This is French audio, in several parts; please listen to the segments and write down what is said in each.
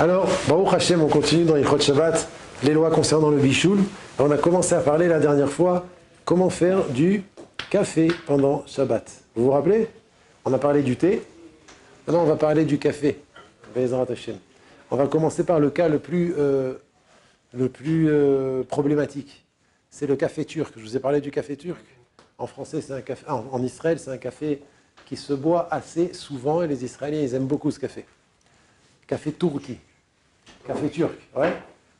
Alors, Baruch Hashem, on continue dans Yichot Shabbat, les lois concernant le bichoul. On a commencé à parler la dernière fois comment faire du café pendant Shabbat. Vous vous rappelez? On a parlé du thé. Maintenant, on va parler du café. On va commencer par le cas le plus, euh, euh, problématique. C'est le café turc. Je vous ai parlé du café turc. En français, c'est un café. en Israël, c'est un café qui se boit assez souvent et les Israéliens, ils aiment beaucoup ce café. Café turki. Café turc, ouais.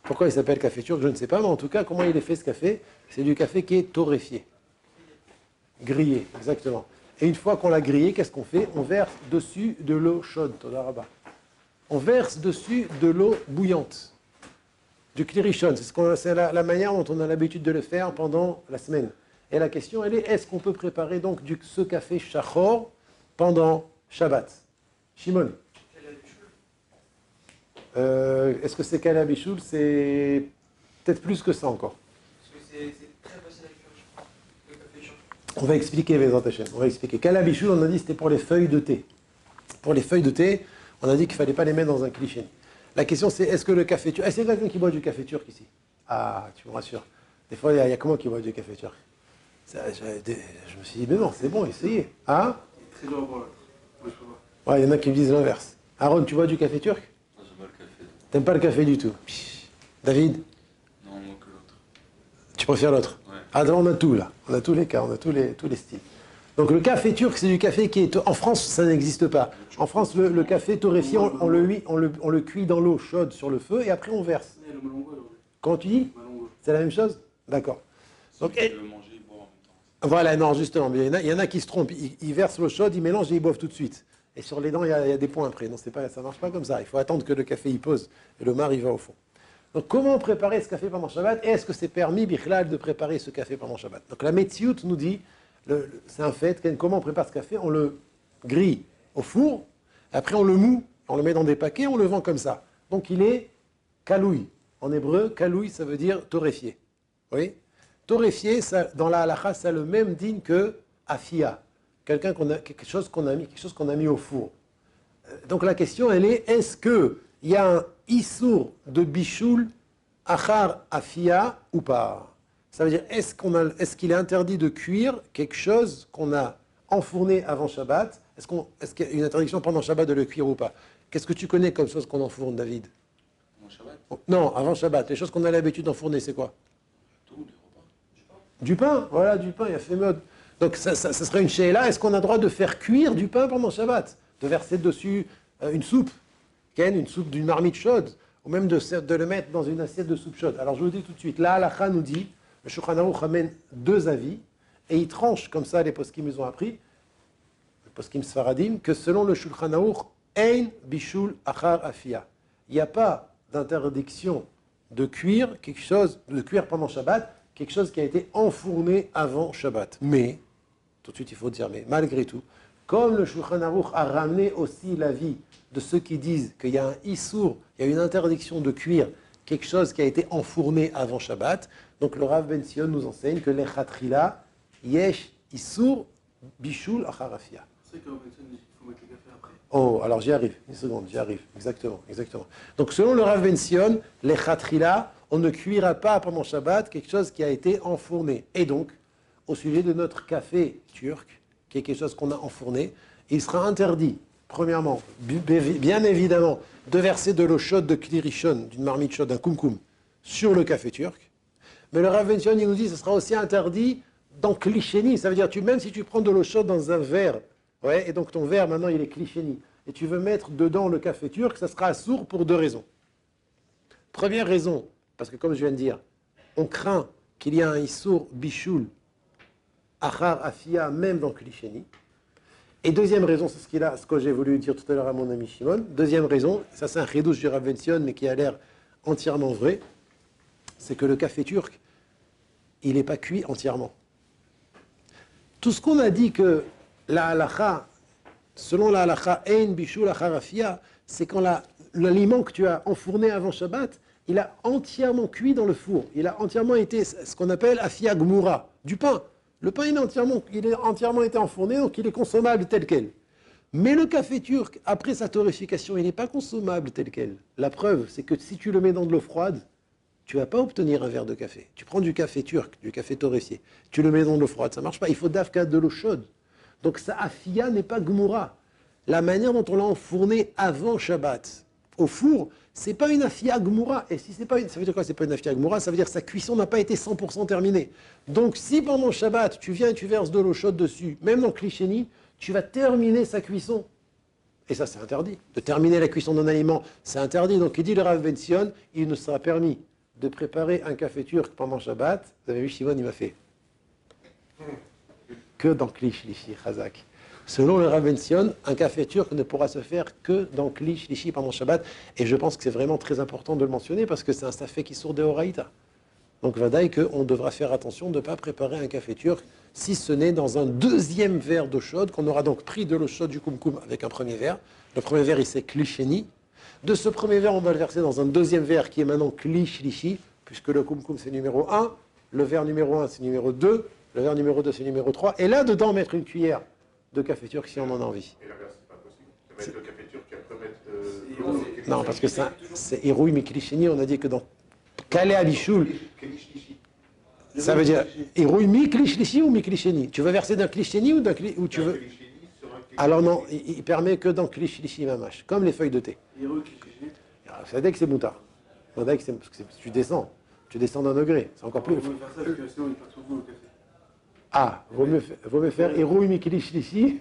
Pourquoi il s'appelle café turc, je ne sais pas, mais en tout cas, comment il est fait ce café? C'est du café qui est torréfié. Grillé, exactement. Et une fois qu'on l'a grillé, qu'est-ce qu'on fait? On verse dessus de l'eau chaude, On verse dessus de l'eau bouillante, du clirichon. C'est la, la, manière dont on a l'habitude de le faire pendant la semaine. Et la question, elle est est-ce qu'on peut préparer donc ce café chachor pendant Shabbat? Shimon euh, Est-ce que c'est Kalabichoul C'est peut-être plus que ça encore. On va expliquer, les On va expliquer. Kalabichoul, on a dit c'était pour les feuilles de thé. Pour les feuilles de thé, on a dit qu'il ne fallait pas les mettre dans un cliché. La question c'est est-ce que le café turc. Est-ce qu'il y a quelqu'un qui boit du café turc ici Ah, tu me rassures. Des fois, il y, a, comment qui boit du café turc? Je, me suis dit, mais non, c'est bon, essayez. Hein? Ouais, il y en a qui me disent l'inverse. Aaron, tu bois du café turc? T'aimes pas le café du tout? David? Non, moi que l'autre. Tu préfères l'autre? Ouais. Ah, on a tout là. On a tous les cas, on a tous les, tous les styles. Donc le café turc, c'est du café qui est... En France, ça n'existe pas. En France, le, café torréfié, on, le, on, le, on le cuit dans l'eau chaude sur le feu et après on verse. Quand tu dis? C'est la même chose? D'accord. Donc, et... Voilà, non, justement. Il y, en a, il y en a qui se trompent. Ils, versent l'eau chaude, ils mélangent et ils boivent tout de suite. Et sur les dents, il y a, des points après. Non, pas, ça ne marche pas comme ça. Il faut attendre que le café y pose et le mar, il va au fond. Donc, comment préparer ce café pendant Shabbat Est-ce que c'est permis, Bichlal, de préparer ce café pendant Shabbat? Donc, la Metsiout nous dit, c'est un fait, comment on prépare ce café? On le grille au four, après on le moue, on le met dans des paquets, on le vend comme ça. Donc, il est kalouï. En hébreu, kalouï, ça veut dire torréfié. Oui? Torréfié, dans la halakha, ça a le même digne que afia quelqu'un qu'on a, quelque chose qu'on a mis, quelque chose qu'on a mis au four. Euh, donc la question, elle est est-ce que il y a un issour de bichoul achar afia ou pas? Ça veut dire est-ce qu'on a, est-ce qu'il est interdit de cuire quelque chose qu'on a enfourné avant Shabbat? Est-ce qu'on, est-ce qu'il y a une interdiction pendant Shabbat de le cuire ou pas? Qu'est-ce que tu connais comme chose qu'on enfourne, David? Avant Shabbat? Non, avant Shabbat. Les choses qu'on a l'habitude d'enfourner, c'est quoi? Tout, les repas. Du pain, voilà, du pain. Il y a fait mode. Donc ça, serait une là. Est-ce qu'on a le droit de faire cuire du pain pendant Shabbat? De verser dessus euh, une soupe? Ken, une soupe d'une marmite chaude? Ou même de, le mettre dans une assiette de soupe chaude? Alors je vous dis tout de suite, là, Halakha nous dit, le Shulchan Aruch deux avis, et il tranche comme ça les poskim nous ont appris, les poskim sfaradim, que selon le Shulchan Aruch, ein bishul achar afia. Il n'y a pas d'interdiction de cuire quelque chose, de cuire pendant Shabbat, quelque chose qui a été enfourné avant Shabbat. Mais tout de suite, il faut dire, mais malgré tout, comme le Shulchan Aruch a ramené aussi l'avis de ceux qui disent qu'il y a un issour, il y a une interdiction de cuire quelque chose qui a été enfourné avant Shabbat, donc le Rav Ben Sion nous enseigne que l'echatrila yesh issour bishul acharafia. Oh, alors j'y arrive, une seconde, j'y arrive, exactement, exactement. Donc selon le Rav Ben Sion, l'echatrila, on ne cuira pas pendant Shabbat quelque chose qui a été enfourné. Et donc, au sujet de notre café turc, qui est quelque chose qu'on a enfourné, il sera interdit, premièrement, bien évidemment, de verser de l'eau chaude de klirichon, d'une marmite chaude, d'un kumkum, sur le café turc. Mais le Rav il nous dit que ce sera aussi interdit dans klichéni. Ça veut dire, tu, même si tu prends de l'eau chaude dans un verre, ouais, et donc ton verre maintenant il est klichéni, et tu veux mettre dedans le café turc, ça sera sourd pour deux raisons. Première raison, parce que comme je viens de dire, on craint qu'il y ait un issour bichoul Achar Afia, même dans Klisheni. Et deuxième raison, c'est ce, qu'il a, ce que j'ai voulu dire tout à l'heure à mon ami Shimon. Deuxième raison, ça c'est un chidouche du mais qui a l'air entièrement vrai, c'est que le café turc, il n'est pas cuit entièrement. Tout ce qu'on a dit que la halacha, selon la halacha, ein bishul c'est quand l'aliment que tu as enfourné avant Shabbat, il a entièrement cuit dans le four. Il a entièrement été ce qu'on appelle afia gmura, du pain. Le pain, il, est entièrement, il est entièrement été enfourné, donc il est consommable tel quel. Mais le café turc, après sa torréfication, il n'est pas consommable tel quel. La preuve, c'est que si tu le mets dans de l'eau froide, tu vas pas obtenir un verre de café. Tu prends du café turc, du café torréfié, tu le mets dans de l'eau froide, ça marche pas. Il faut d'afka de l'eau chaude. Donc sa afia n'est pas gmoura. La manière dont on l'a enfourné avant Shabbat, au four, c'est pas une afia gmoura. Et si c'est pas une, ça veut dire quoi C'est pas une afia gmoura, ça veut dire que sa cuisson n'a pas été 100% terminée. Donc si pendant Shabbat tu viens et tu verses de l'eau chaude dessus, même dans Klisheni, tu vas terminer sa cuisson. Et ça, c'est interdit. De terminer la cuisson d'un aliment, c'est interdit. Donc, il dit le Rav Ben Sion, il ne sera permis de préparer un café turc pendant Shabbat. Vous avez vu, Shimon, il m'a fait. Que dans Klish Lishi, Chazak. Selon le Rav Ben Sion, un café turc ne pourra se faire que dans Klish Lishi pendant Shabbat. Et je pense que c'est vraiment très important de le mentionner parce que c'est un safé qui sort de Horaïta. Donc, Vadaï, qu'on devra faire attention de ne pas préparer un café turc si ce n'est dans un deuxième verre d'eau chaude, qu'on aura donc pris de l'eau chaude du kumkum avec un premier verre. Le premier verre, il s'est cliché De ce premier verre, on va le verser dans un deuxième verre qui est maintenant klishlishi, puisque le kumkum c'est numéro 1, le verre numéro 1 c'est numéro 2, le verre numéro 2 c'est numéro 3, et là dedans mettre une cuillère de café turc si on en a envie. Et l'inverse, c'est pas possible. De mettre le café turc et après mettre euh, Non, parce que ça, c'est Hérouï Miklisheni, on a dit que dans Abichoul, Klishlishi. ça veut dire Hérouï Miklishlishi ou Miklisheni Tu veux verser d'un Klisheni ou d'un ou tu veux Alors non, il, permet que dans Klishlishi Mamash, comme les feuilles de thé. Alors, Ça dit que c'est moutard. Ça que c'est parce que tu descends. Tu descends d'un degré. C'est encore plus. Ah, vaut mieux, vaut mieux faire Hérouï Miklishlishi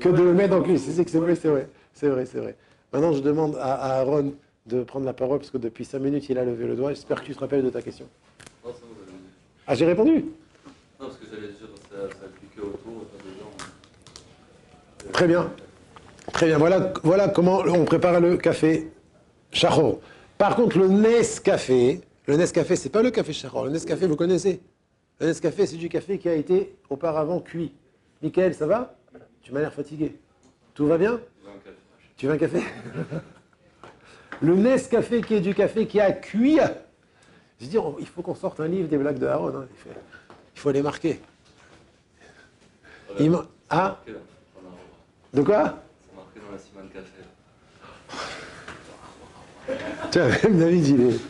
que de le mettre dans Klish. C'est vrai, c'est vrai. C'est vrai, c'est vrai. Maintenant, je demande à, à Aaron de prendre la parole parce que depuis 5 minutes, il a levé le doigt. J'espère que tu te rappelles de ta question. Ah, j'ai répondu Non, parce que j'allais dire, ça, ça cliquait autour. Très bien. Très bien. Voilà, voilà comment on prépare le café Charo. Par contre, le Nescafé, le Nescafé, c'est pas le café Charo. Le Nescafé, vous connaissez? Le Nescafé, c'est du café qui a été auparavant cuit. Michael, ça va? Tu m'as l'air fatigué. Tout va bien? Café. Tu veux un café? Le Nescafé qui est du café qui a cuit. Je dis, on- il faut qu'on sorte un livre des blagues de Aaron. hein. Il, faut, il faut les marquer. Il ah, de quoi? C'est marqué dans la Café. Tiens, même David, il est.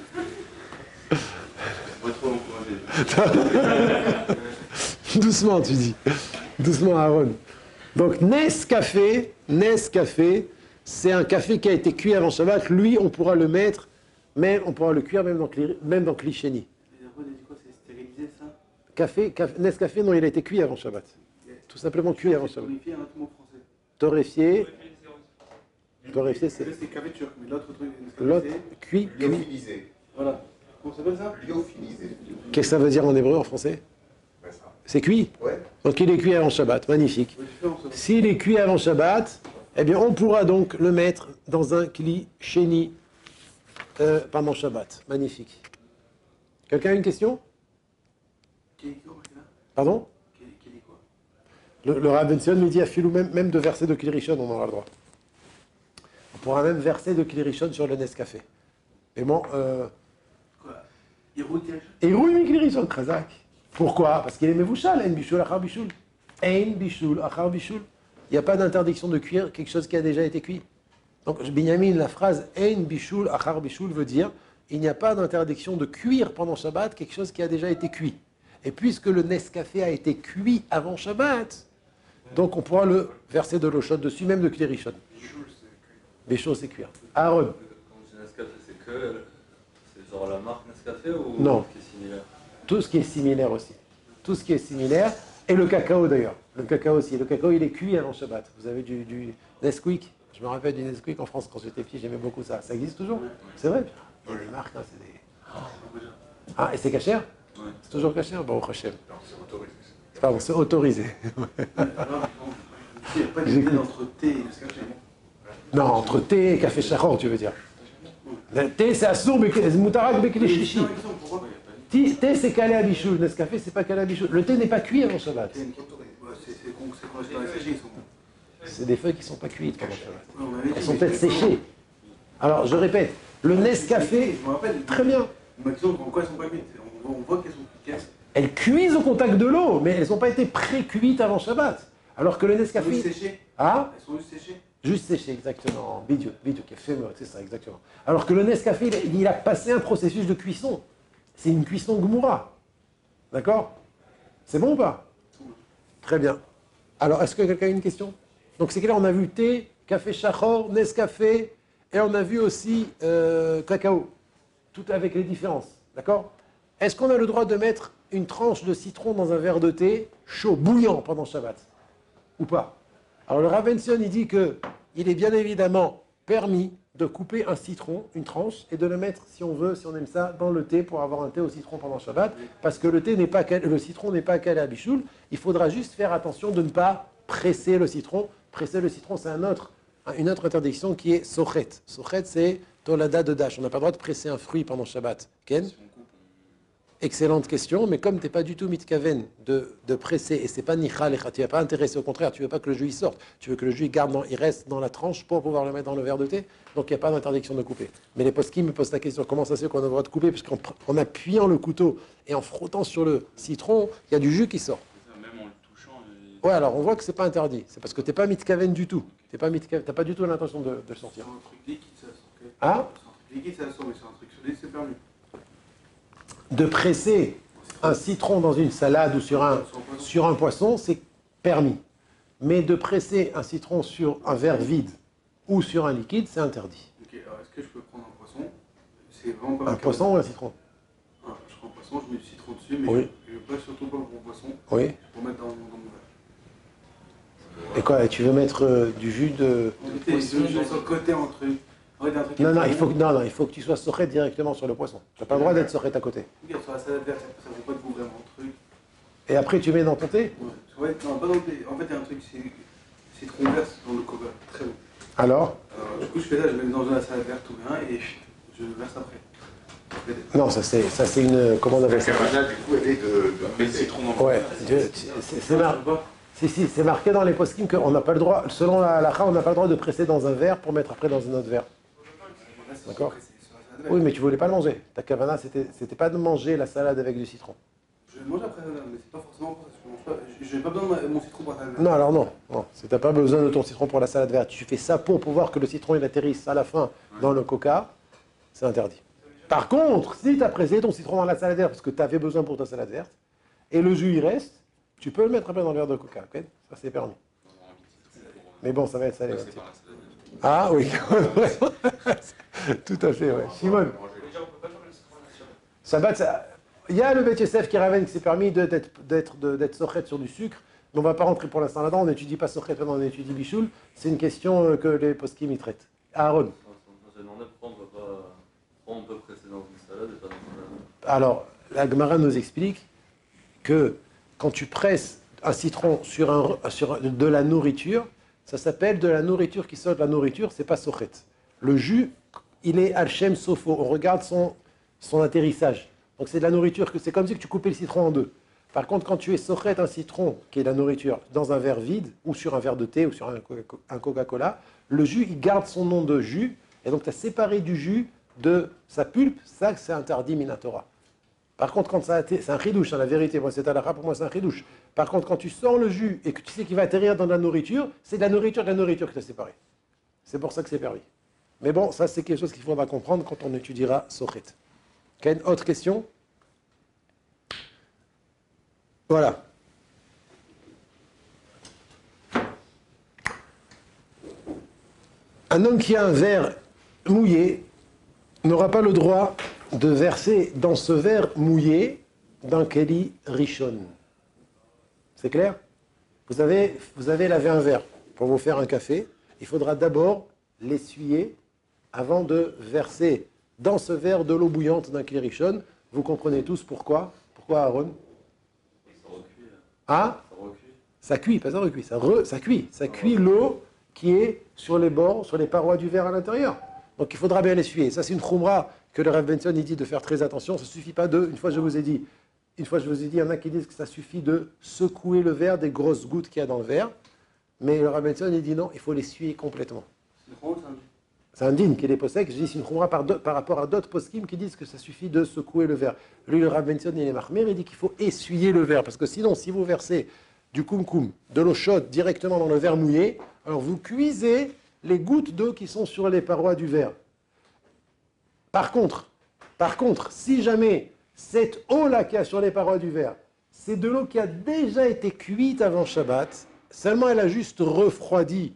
Doucement, tu dis. Doucement, Aaron. Donc, Nescafé, Nescafé, c'est un café qui a été cuit avant Shabbat. Lui, on pourra le mettre, mais on pourra le cuire même dans, même dans Klisheni. stérilisé ça Café, café, Nescafé, non, il a été cuit avant Shabbat. Tout simplement cuit avant Shabbat. Torréfié. Torréfié. Torréfié, c'est c'est café turc, mais l'autre truc, l'autre. c'est. Cuit, cuit. Lyophilisé. Voilà. Comment ça s'appelle ça Lyophilisé. Qu'est-ce que ça veut dire en hébreu, en français ça. C'est cuit. Ouais. Donc, il est cuit avant Shabbat. Magnifique. S'il est cuit avant Shabbat, eh bien, on pourra donc le mettre dans un kli chéni euh, pendant Shabbat. Magnifique. Quelqu'un a une question Quel est quoi, là Pardon? Quel quel est quoi? Le, le Rav Ben Sion lui dit à Philou, même, même de verser de Kilirichon, on aura le droit. On pourra même verser de Kilirichon sur le Nescafé. Et bon, euh, Et Rouy Kilirichon, Khazak. Pourquoi? Parce qu'il est Mevouchal, Ein Bishul Achar Bishul. Ein Bishul Achar Bishul. Il n'y a pas d'interdiction de cuire quelque chose qui a déjà été cuit. Donc, Binyamin, la phrase Ein Bishul Achar Bishul veut dire il n'y a pas d'interdiction de cuire pendant Shabbat quelque chose qui a déjà été cuit. Et puisque le Nescafé a été cuit avant Shabbat, donc on pourra le verser de l'eau chaude dessus, même de Klérichon. Bichoul, c'est cuire. Aaron, Quand je dis Nescafé, c'est que. La marque Nescafé ou. Non. Qui est similaire tout ce qui est similaire aussi. Tout ce qui est similaire, et le cacao d'ailleurs. Le cacao aussi. Le cacao, il est cuit avant Shabbat. Vous avez du, du Nesquik. Je me rappelle du Nesquik en France quand j'étais petit, j'aimais beaucoup ça. Ça existe toujours C'est vrai Il y a des marques, hein, c'est des... Ah, et c'est cachère Ouais. C'est toujours cachère Bon, Hachem. Non, c'est autorisé. Pardon, c'est autorisé. Il n'y a pas de entre thé et Nescafé. Non, entre thé et café chachor, tu veux dire. Le thé, c'est assour, moutarak, mais Oui, chichi. Thé, c'est calé à bichoul. Nescafé, c'est pas calé à bichoul. Le thé n'est pas cuit avant Shabbat. C'est sont. Des feuilles qui sont pas cuites pendant Shabbat. Elles sont peut-être séchées. Alors, je répète, le Nescafé, très bien. Pourquoi elles sont pas cuites On voit- qu'elles sont cuites. Elles cuisent au contact de l'eau, mais elles n'ont pas été pré-cuites avant Shabbat. Alors que le Nescafé, séché. Ah? Elles sont juste séchées Juste séché, exactement. Bidou, bidou, c'est ça, exactement. Alors que le Nescafé, il, a- passé un processus de cuisson. C'est une cuisson Gmoura. D'accord? C'est bon ou pas? Très bien. Alors, est-ce que quelqu'un a une question? Donc, c'est que là, on a vu thé, café chachor, Nescafé, et on a vu aussi euh, cacao. Tout avec les différences. D'accord? Est-ce qu'on a le droit de mettre une tranche de citron dans un verre de thé chaud, bouillant pendant Shabbat? Ou pas? Alors le Ravension, il dit que il est bien évidemment permis de couper un citron, une tranche, et de le mettre, si on veut, si on aime ça, dans le thé pour avoir un thé au citron pendant Shabbat, parce que le thé n'est pas le citron n'est pas calé à bichoul. Il faudra juste faire attention de ne pas presser le citron. Presser le citron, c'est un autre, une autre interdiction qui est sochet. Sochet, c'est tolada de dash. On n'a pas le droit de presser un fruit pendant Shabbat. Ken? Excellente question, mais comme tu n'es pas du tout mitkaven de, de presser, et c'est pas nichal, et tu n'es pas intéressé, au contraire, tu veux pas que le jus sorte, tu veux que le jus garde dans, il reste dans la tranche pour pouvoir le mettre dans le verre de thé, donc il n'y a pas d'interdiction de couper. Mais les poskim me posent la question, comment ça se fait qu'on a le droit de couper, puisqu'en en appuyant le couteau et en frottant sur le citron, il y a du jus qui sort. même en le touchant, et- Ouais, alors on voit que c'est pas interdit, c'est parce que tu n'es pas mitkaven du tout, tu n'as pas du tout l'intention de, de le C'est sortir. un truc liquide, ça sort. ok Ah C'est un truc liquide, ça sort, mais c'est un truc solide, c'est permis. De presser un citron dans une salade ou sur un, Sur un poisson. C'est permis. Mais de presser un citron sur un verre vide ou sur un liquide, c'est interdit. Ok, alors est-ce que je peux prendre un poisson? Vraiment pas Un poisson ou un citron? Ah, je prends un poisson, je mets du citron dessus, mais Oui. je ne veux pas surtout pas mon poisson Oui. pour mettre dans, dans mon verre. Et quoi Tu veux mettre euh, du jus de. Sur le côté entre. En fait, un truc Non, non, il faut, que- non, non, il faut que tu sois soré directement sur le poisson. Tu n'as pas le droit d'être soré à côté. Regarde, sur la salade verte, ça ne vaut pas de goût vraiment. Truc. Et après, tu mets dans ton thé Ouais, non, pas dans le thé. En fait, il y a un truc, c'est citron vert dans le coca. Très bon. Alors Alors, du coup, je fais ça, je mets dans la salade verte tout bien et je verse après. Non, ça c'est, ça c'est une. Comment on appelle La ça cabana, du coup, elle est de, de citron dans le Ouais, c'est, c'est mar- si, si, c'est marqué dans les post qu'on n'a pas le droit, selon la halakha, on n'a pas le droit de presser dans un verre pour mettre après dans un autre verre. D'accord. Oui, mais tu voulais pas le manger. Ta kavana, c'était, c'était pas de manger la salade avec du citron. Je manger après mais c'est pas forcément pour ça. Je mange pas. Je n'ai pas besoin de ma- mon citron pour la salade. Non, alors non. non. Tu n'as pas besoin de ton citron pour la salade verte. Tu fais ça pour pouvoir que le citron il atterrisse à la fin dans le coca. C'est interdit. Par contre, si tu as pressé ton citron dans la salade verte parce que tu avais besoin pour ta salade verte et le jus il reste, tu peux le mettre après dans le verre de coca. ok? Ça c'est permis. Mais bon, ça va être. Ouais. Ah oui, tout à fait, ouais. Simone. Shabbat, ça- il y a le Bet Yosef qui ramène que c'est permis de- d'être d'être de- d'être sochet sur du sucre, mais on ne va pas rentrer pour l'instant là-dedans, on n'étudie pas sochet, maintenant on étudie bichoul, c'est une question euh, que les poskim y traitent. Aaron, On s'est peut presser dans une salade et pas dans une salade alors la Gemara nous explique que quand tu presses un citron sur, un, sur un- de la nourriture, ça s'appelle de la nourriture qui sort de la nourriture, c'est pas sochet. Le jus, il est alchem sofo, on regarde son, son atterrissage. Donc c'est de la nourriture, que c'est comme si tu coupais le citron en deux. Par contre, quand tu es sochet un citron, qui est la nourriture, dans un verre vide, ou sur un verre de thé, ou sur un Coca- un Coca-Cola, le jus, il garde son nom de jus, et donc tu as séparé du jus de sa pulpe, ça c'est interdit Minatora. Par contre, quand ça a été- c'est un chidouche, hein, la vérité, moi c'est à pour moi c'est un chidouche. Par contre, quand tu sors le jus et que tu sais qu'il va atterrir dans la nourriture, c'est la nourriture de la nourriture que tu as. C'est pour ça que c'est permis. Mais bon, ça c'est quelque chose qu'il faudra comprendre quand on étudiera Sochet. Quelle autre question? Voilà. Un homme qui a un verre mouillé n'aura pas le droit de verser dans ce verre mouillé d'un keli rishon. C'est clair? Vous avez, vous avez lavé un verre pour vous faire un café. Il faudra d'abord l'essuyer avant de verser dans ce verre de l'eau bouillante d'un keli rishon. Vous comprenez tous pourquoi? Pourquoi Aaron? Ça recuit. hein. Ah? Ça recuit. ça cuit, pas ça recuit, ça, cuit. Ça cuit l'eau qui est sur les bords, sur les parois du verre à l'intérieur. Donc il faudra bien l'essuyer. Ça, c'est une khumra que le Rav Benson dit de faire très attention. Ça ne suffit pas de, une fois je vous ai dit, une fois je vous ai dit, il y en a qui disent que ça suffit de secouer le verre des grosses gouttes qu'il y a dans le verre. Mais le Rav Benson il dit non, il faut l'essuyer complètement. C'est un din qui est possèque. Je dis c'est une khumra par, rapport à d'autres poskim qui disent que ça suffit de secouer le verre. Lui, le Rav Benson, il est marmir, il dit qu'il faut essuyer le verre. Parce que sinon, si vous versez du kumkum, de l'eau chaude directement dans le verre mouillé, Alors vous cuisez les gouttes d'eau qui sont sur les parois du verre. Par contre, par contre, si jamais cette eau-là qui a sur les parois du verre, c'est de l'eau qui a déjà été cuite avant Shabbat, seulement elle a juste refroidi.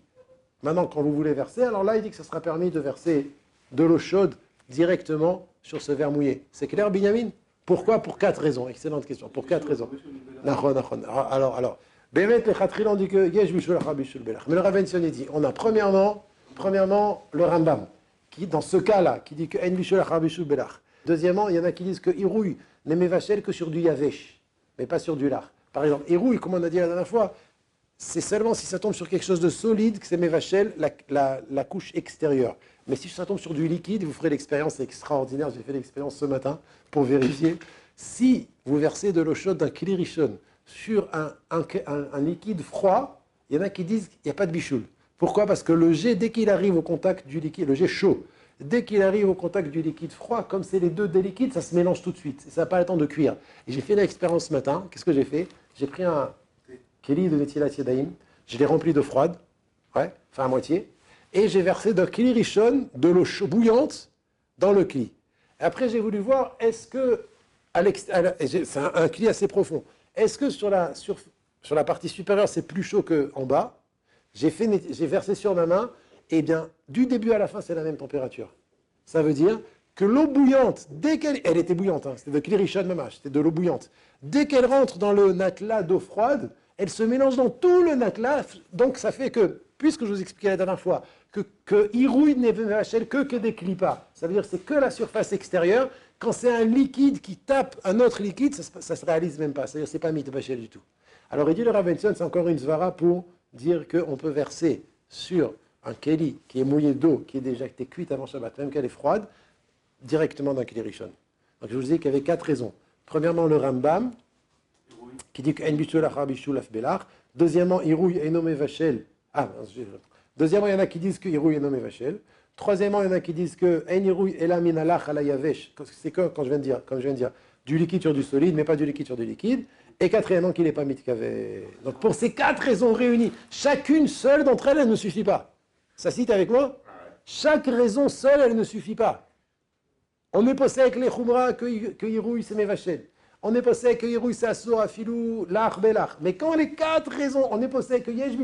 Maintenant, quand vous voulez verser, alors là, il dit que ça sera permis de verser de l'eau chaude directement sur ce verre mouillé. C'est clair, Binyamin? Pourquoi? Pour quatre raisons. Excellente question. Pour quatre raisons. Nachon. Alors, alors, Bémet, Khatril, on dit que. Mais le Rav Bension, il dit on a premièrement, premièrement le Rambam, qui, dans ce cas-là, qui dit que En Bishul Achar Bishul Belach. Deuxièmement, il y en a qui disent que Irouille n'est mévachel que sur du Yavesh, mais pas sur du lard. Par exemple, Irouille, comme on a dit la dernière fois, c'est seulement si ça tombe sur quelque chose de solide que c'est mévachel, la, la, couche extérieure. Mais si ça tombe sur du liquide, vous ferez l'expérience extraordinaire. J'ai fait l'expérience ce matin pour vérifier. Si vous versez de l'eau chaude d'un klirishon sur un, un- un- un liquide froid, il y en a qui disent qu'il n'y a pas de bichoul. Pourquoi? Parce que le jet, dès qu'il arrive au contact du liquide, le jet chaud, dès qu'il arrive au contact du liquide froid, comme c'est les deux des liquides, ça se mélange tout de suite. Ça n'a pas le temps de cuire. Et j'ai fait l'expérience ce matin. Qu'est-ce que j'ai fait? J'ai pris un kéli de Netilat Yadayim, je l'ai rempli d'eau froide, ouais, enfin à moitié, et j'ai versé d'un kli rishon de l'eau bouillante dans le kli. Après, j'ai voulu voir, est-ce que, c'est un, un kli assez profond, est-ce que sur la, sur, sur la partie supérieure, c'est plus chaud qu'en bas? J'ai versé sur ma main, et bien, du début à la fin, c'est la même température. Ça veut dire que l'eau bouillante, dès qu'elle elle était bouillante, hein, c'était de Mamash, c'était de l'eau bouillante, dès qu'elle rentre dans le natla d'eau froide, elle se mélange dans tout le natla, donc ça fait que, puisque je vous expliquais la dernière fois, que, que Irouille n'est que, que des clipas, ça veut dire que c'est que la surface extérieure, quand c'est un liquide qui tape un autre liquide, ça, ça se réalise même pas, c'est-à-dire que c'est pas mitbachel du tout. Alors il dit le Ravenson, c'est encore une svara pour dire qu'on peut verser sur un keli qui est mouillé d'eau, qui est déjà été cuite avant Shabbat, même qu'elle est froide, directement dans Keli Rishon. Donc je vous dis qu'il y avait quatre raisons. Premièrement, le Rambam, qui dit que. Deuxièmement, Irouille Enome Vachel. Ah, Deuxièmement, il y en a qui disent que Irouille Enome Vachel. Troisièmement, il y en a qui disent que En Irouille Ela Minalach Ala Yavesh. C'est quand je viens de dire, comme je viens de dire, du liquide sur du solide, mais pas du liquide sur du liquide. Et quatrièmement, qu'il n'est pas mitkavé. Donc pour ces quatre raisons réunies, chacune seule d'entre elles, elle ne suffit pas. Ça cite avec moi Chaque raison seule, elle ne suffit pas. On est passé avec les Khumra que, Irouille c'est Mevachel. On est passé avec que Irouille c'est Assour, Afilou, Lach, Belach. Mais quand les quatre raisons, on est passé avec que Yesh.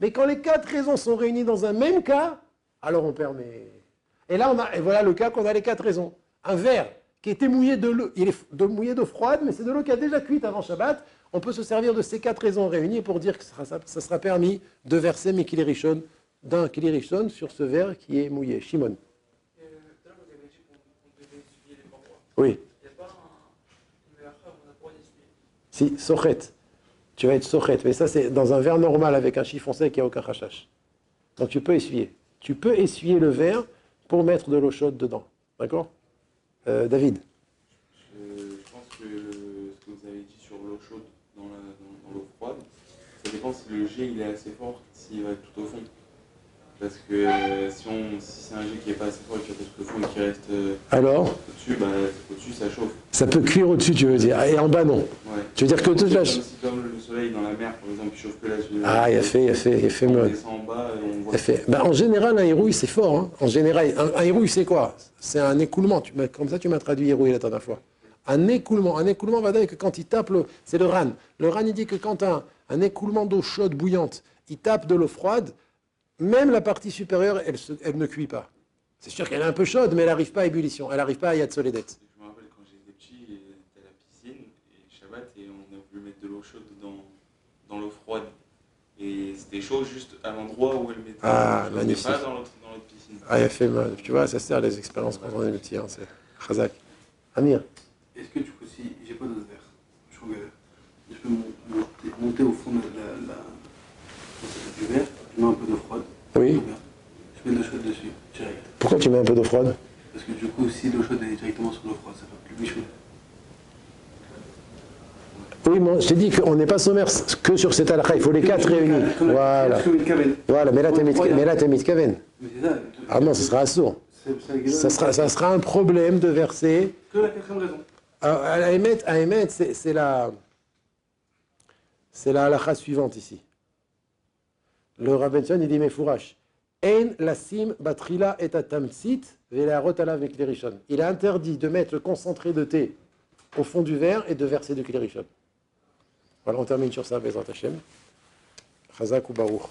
Mais quand les quatre raisons sont réunies dans un même cas, alors on permet. Et là, on a, et voilà le cas qu'on a les quatre raisons. Un verre qui était mouillé de l'eau, il est de, mouillé d'eau froide, mais c'est de l'eau qui a déjà cuite avant Shabbat. On peut se servir de ces quatre raisons réunies pour dire que ça sera, ça sera permis de verser Mikili Rishon d'un Rishon sur ce verre qui est mouillé. Shimon. Et, euh, tout à l'heure, vous avez dit qu'on qu'on devait essuyer les parois. Oui. Il n'y a pas un, une verre où on a le droit d'essuyer. Si, sochet. Tu vas être sochet. Mais ça, c'est dans un verre normal avec un chiffon sec, il n'y a aucun rachash. Donc tu peux essuyer. Tu peux essuyer le verre pour mettre de l'eau chaude dedans. D'accord? Euh, David Je, je pense que ce que vous avez dit sur l'eau chaude dans l'eau froide, ça dépend si le jet il est assez fort, s'il va tout au fond. Parce que si, on, si c'est un jet qui est pas assez fort va tout au fond et qui reste euh, Alors au-dessus, bah, au-dessus ça chauffe. Ça peut cuire au-dessus, tu veux dire. Et en bas, non. Ouais. Tu veux dire que toute la... comme, comme le soleil dans la mer, par exemple, il chauffe que là. Ah, il a fait, il a fait, il a fait On descend en bas et on voit. Il a fait- Ben, en général, un hérouille, c'est fort. hein. En général, un, un hérouille, c'est quoi? C'est un écoulement. Tu comme ça, tu m'as traduit hérouille la dernière fois. Un écoulement. Un écoulement va dire que quand il tape, le, c'est le ran. Le ran, il dit que quand un, un écoulement d'eau chaude, bouillante, il tape de l'eau froide, même la partie supérieure, elle, se- elle ne cuit pas. C'est sûr qu'elle est un peu chaude, mais elle n'arrive pas à ébullition. Elle n'arrive pas à Yad Soledet. Je me rappelle quand j'étais petit, j'étais à la piscine et Shabbat et on a voulu mettre de l'eau chaude dans, dans l'eau froide. Et c'était chaud juste à l'endroit où elle mettait. Ah, magnifique. Pas dans l'autre dans l'autre piscine. Ah, il a fait mal. Tu vois, ça sert les expériences quand on est petit. Hein, c'est Khazak. Amir. Est-ce que du coup, si j'ai pas d'autre verre, je peux mon- monter, monter au fond de la, du verre, je mets un peu d'eau froide. Oui. tout bien. Je mets de l'eau chaude dessus, tu mets un peu d'eau froide Parce que du coup, si l'eau chaude est directement sur l'eau froide, ça fait plus bichou. Oui, moi, je t'ai dit qu'on n'est pas sommaire que sur cette halakha. Il faut les quatre réunis. Voilà. Voilà, mais là, t'es mais t'es mitkaven. Mais. Ah non, ce sera assourd. Ça sera, ça sera un problème de verser. Que la quatrième raison. À, à Emet, à Emet, c'est la, c'est la halakha suivante ici. Le Rabben Sion, il dit Mefourash. En Il est interdit de mettre le concentré de thé au fond du verre et de verser de rishon. Voilà, on termine sur ça, Bezrat Hashem. Chazak ou Baruch.